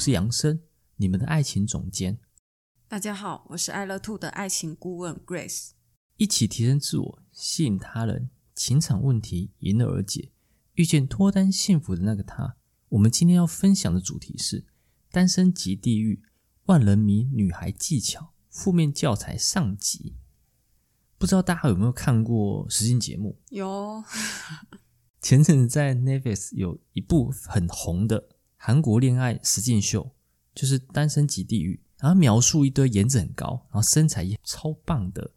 是杨生，你们的爱情总监。大家好，我是爱乐 Two 的爱情顾问 Grace。一起提升自我，吸引他人，情场问题迎刃而解，遇见脱单幸福的那个他。我们今天要分享的主题是《单身即地狱》，万人迷女孩技巧负面教材上集。不知道大家有没有看过实境节目？有。前阵子在 Netflix 有一部很红的。韩国恋爱实境秀就是《单身即地狱》，然后描述一堆颜值很高，然后身材也超棒的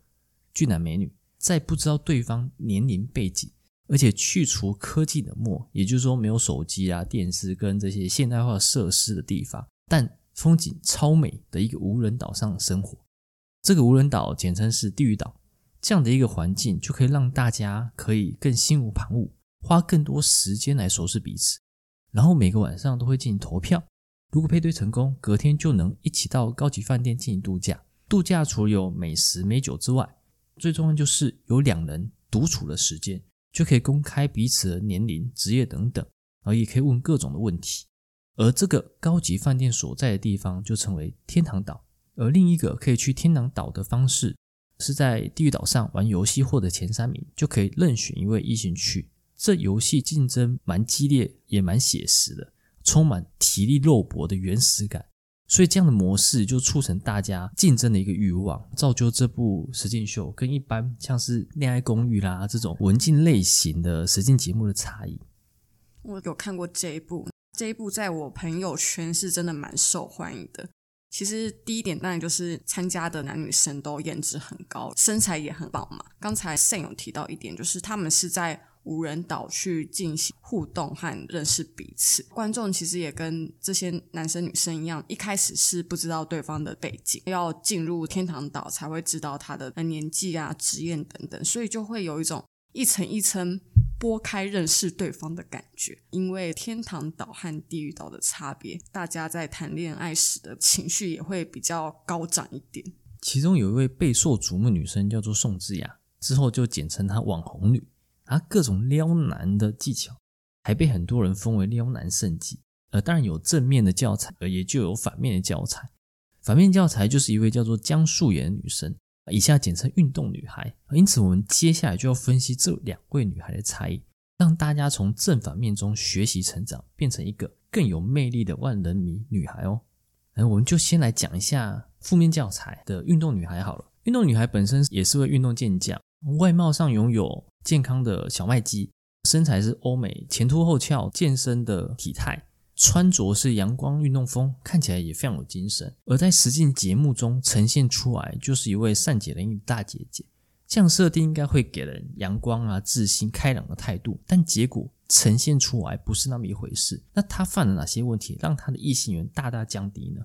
俊男美女，在不知道对方年龄背景，而且去除科技冷漠，也就是说没有手机啊、电视跟这些现代化设施的地方，但风景超美的一个无人岛上生活。这个无人岛简称是地狱岛，这样的一个环境就可以让大家可以更心无旁骛，花更多时间来熟识彼此。然后每个晚上都会进行投票，如果配对成功，隔天就能一起到高级饭店进行度假。度假除了有美食美酒之外，最重要就是有两人独处的时间，就可以公开彼此的年龄、职业等等，然后也可以问各种的问题。而这个高级饭店所在的地方就称为天堂岛，而另一个可以去天堂岛的方式，是在地狱岛上玩游戏获得前三名，就可以任选一位异性去。这游戏竞争蛮激烈，也蛮写实的，充满体力肉搏的原始感，所以这样的模式就促成大家竞争的一个欲望，造就这部实境秀跟一般像是恋爱公寓啦这种文静类型的实境节目的差异。我有看过这一部，这一部在我朋友圈是真的蛮受欢迎的。其实第一点当然就是参加的男女生都颜值很高，身材也很棒嘛。刚才 Sam 有提到一点，就是他们是在。无人岛去进行互动和认识彼此，观众其实也跟这些男生女生一样，一开始是不知道对方的背景，要进入天堂岛才会知道他的年纪啊、职业等等，所以就会有一种一层一层剥开认识对方的感觉。因为天堂岛和地狱岛的差别，大家在谈恋爱时的情绪也会比较高涨一点。其中有一位备受瞩目女生叫做宋智雅，之后就简称她网红女。啊各种撩男的技巧，还被很多人封为撩男圣迹。呃，当然有正面的教材，呃也就有反面的教材。反面教材就是一位叫做姜素妍的女生，以下简称运动女孩。因此，我们接下来就要分析这两位女孩的差异，让大家从正反面中学习成长，变成一个更有魅力的万人迷女孩哦。那我们就先来讲一下负面教材的运动女孩好了。运动女孩本身也是位运动健将，外貌上拥有。健康的小麦肌，身材是欧美前凸后翘健身的体态，穿着是阳光运动风，看起来也非常有精神。而在实境节目中呈现出来，就是一位善解人意的大姐姐。这样设定应该会给人阳光啊、自信、开朗的态度，但结果呈现出来不是那么一回事。那她犯了哪些问题，让她的异性缘大大降低呢？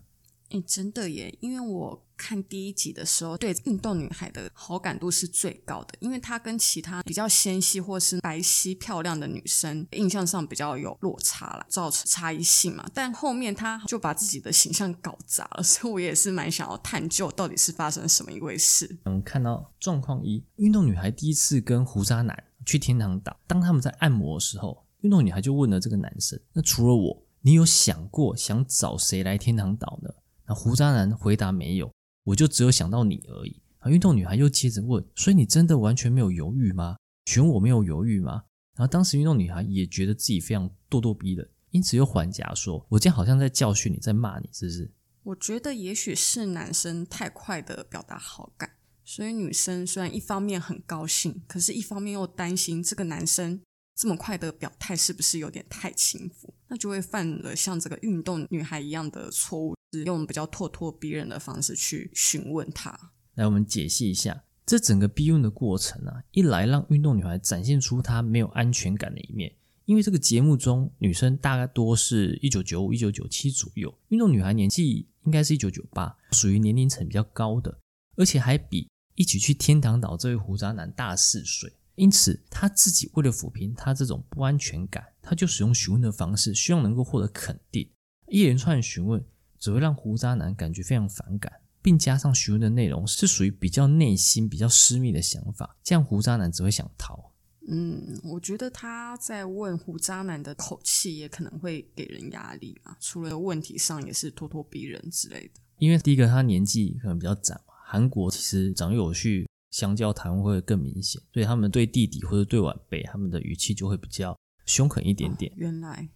诶，真的耶！因为我看第一集的时候，对运动女孩的好感度是最高的，因为她跟其他比较纤细或是白皙漂亮的女生印象上比较有落差了，造成差异性嘛。但后面她就把自己的形象搞砸了，所以我也是蛮想要探究到底是发生什么一回事。嗯，看到状况一，运动女孩第一次跟胡渣男去天堂岛，当他们在按摩的时候，运动女孩就问了这个男生：“那除了我，你有想过想找谁来天堂岛呢？”那胡渣男回答没有，我就只有想到你而已。啊，运动女孩又接着问，所以你真的完全没有犹豫吗？选我没有犹豫吗？然后当时运动女孩也觉得自己非常咄咄逼人，因此又还价说：“我这样好像在教训你，在骂你，是不是？”我觉得也许是男生太快的表达好感，所以女生虽然一方面很高兴，可是一方面又担心这个男生这么快的表态是不是有点太轻浮，那就会犯了像这个运动女孩一样的错误。是用比较咄咄逼人的方式去询问他。来，我们解析一下这整个逼问的过程啊。一来让运动女孩展现出她没有安全感的一面，因为这个节目中女生大概多是一九九五、一九九七左右，运动女孩年纪应该是一九九八，属于年龄层比较高的，而且还比一起去天堂岛这位胡渣男大四岁。因此，他自己为了抚平他这种不安全感，他就使用询问的方式，希望能够获得肯定。一连串询问只会让胡渣男感觉非常反感，并加上询问的内容是属于比较内心、比较私密的想法，这样胡渣男只会想逃。嗯，我觉得他在问胡渣男的口气也可能会给人压力啊。除了问题上，也是咄咄逼人之类的。因为第一个，他年纪可能比较长嘛，韩国其实长幼有序。相较台湾会更明显，所以他们对弟弟或者对晚辈，他们的语气就会比较凶狠一点点。哦，原来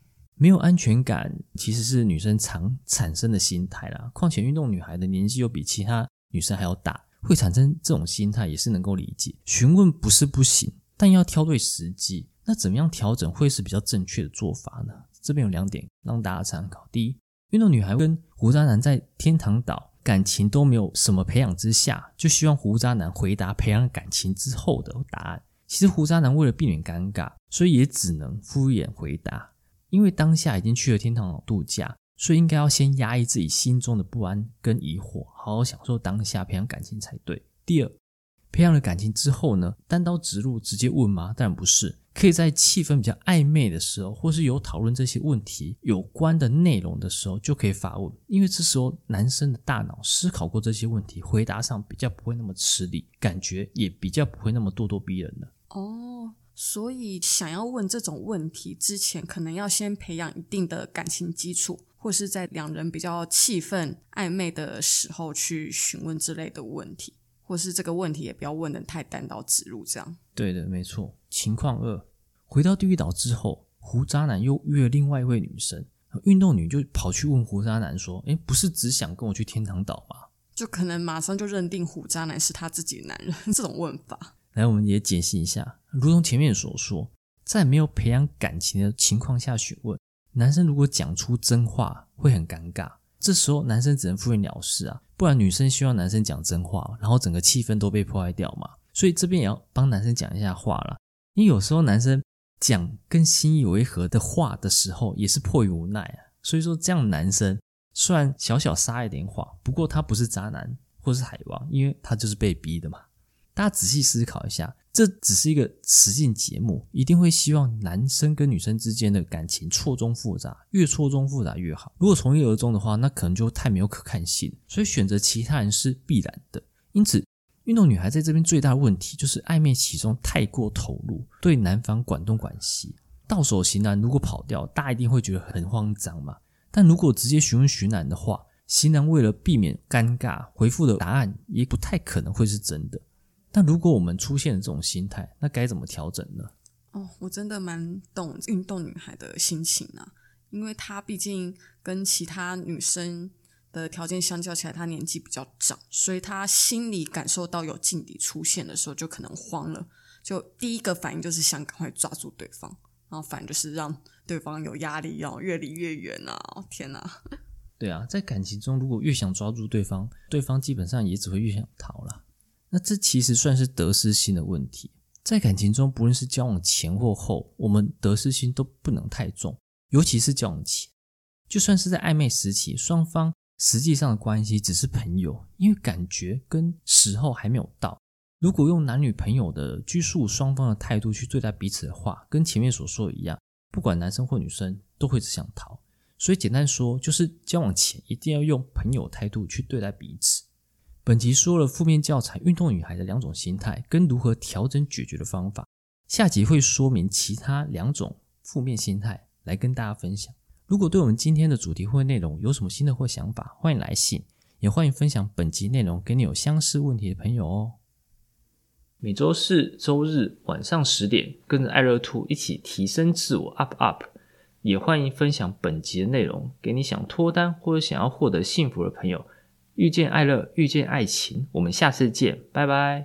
没有安全感，其实是女生常产生的心态啦。况且运动女孩的年纪又比其他女生还要大，会产生这种心态也是能够理解。询问不是不行，但要挑对时机。那怎么样调整会是比较正确的做法呢？这边有两点让大家参考：第一，运动女孩跟胡渣男在天堂岛。感情都没有什么培养之下，就希望胡渣男回答培养感情之后的答案。其实胡渣男为了避免尴尬，所以也只能敷衍回答。因为当下已经去了天堂岛度假，所以应该要先压抑自己心中的不安跟疑惑，好好享受当下培养感情才对。第二，培养了感情之后呢，单刀直入直接问吗？当然不是。可以在气氛比较暧昧的时候，或是有讨论这些问题有关的内容的时候，就可以发问。因为这时候男生的大脑思考过这些问题，回答上比较不会那么吃力，感觉也比较不会那么咄咄逼人了。哦，所以想要问这种问题之前，可能要先培养一定的感情基础，或是在两人比较气氛暧昧的时候去询问之类的问题。或是这个问题也不要问的太单刀直入，这样。对的，没错。情况二，回到地狱岛之后，胡渣男又约了另外一位女生，运动女就跑去问胡渣男说：“哎，不是只想跟我去天堂岛吗？”就可能马上就认定胡渣男是他自己的男人，这种问法。来，我们也解析一下，如同前面所说，在没有培养感情的情况下询问，男生如果讲出真话，会很尴尬。这时候男生只能敷衍了事啊，不然女生希望男生讲真话，然后整个气氛都被破坏掉嘛。所以这边也要帮男生讲一下话啦，因为有时候男生讲跟心意违和的话的时候，也是迫于无奈啊。所以说这样男生虽然小小撒一点谎，不过他不是渣男或是海王，因为他就是被逼的嘛。大家仔细思考一下。这只是一个实境节目，一定会希望男生跟女生之间的感情错综复杂，越错综复杂越好。如果从一而终的话，那可能就太没有可看性，所以选择其他人是必然的。因此，运动女孩在这边最大的问题就是暧昧其中太过投入，对男方管东管西。到手型男如果跑掉，大家一定会觉得很慌张嘛。但如果直接询问型男的话，型男为了避免尴尬，回复的答案也不太可能会是真的。但如果我们出现了这种心态，那该怎么调整呢？哦，我真的蛮懂运动女孩的心情啊，因为她毕竟跟其他女生的条件相较起来，她年纪比较长，所以她心里感受到有劲敌出现的时候，就可能慌了，就第一个反应就是想赶快抓住对方，然后反正就是让对方有压力，要越离越远啊！天哪，对啊，在感情中，如果越想抓住对方，对方基本上也只会越想逃了。那这其实算是得失心的问题，在感情中，不论是交往前或后，我们得失心都不能太重，尤其是交往前。就算是在暧昧时期，双方实际上的关系只是朋友，因为感觉跟时候还没有到。如果用男女朋友的拘束双方的态度去对待彼此的话，跟前面所说的一样，不管男生或女生都会只想逃。所以简单说，就是交往前一定要用朋友态度去对待彼此。本集说了负面教材运动女孩的两种心态跟如何调整解决的方法，下集会说明其他两种负面心态来跟大家分享。如果对我们今天的主题或内容有什么新的或想法，欢迎来信，也欢迎分享本集内容给你有相似问题的朋友哦。每周四、周日晚上十点，跟着爱乐兔一起提升自我，up up。也欢迎分享本集的内容给你想脱单或者想要获得幸福的朋友。遇见爱乐，遇见爱情，我们下次见，拜拜。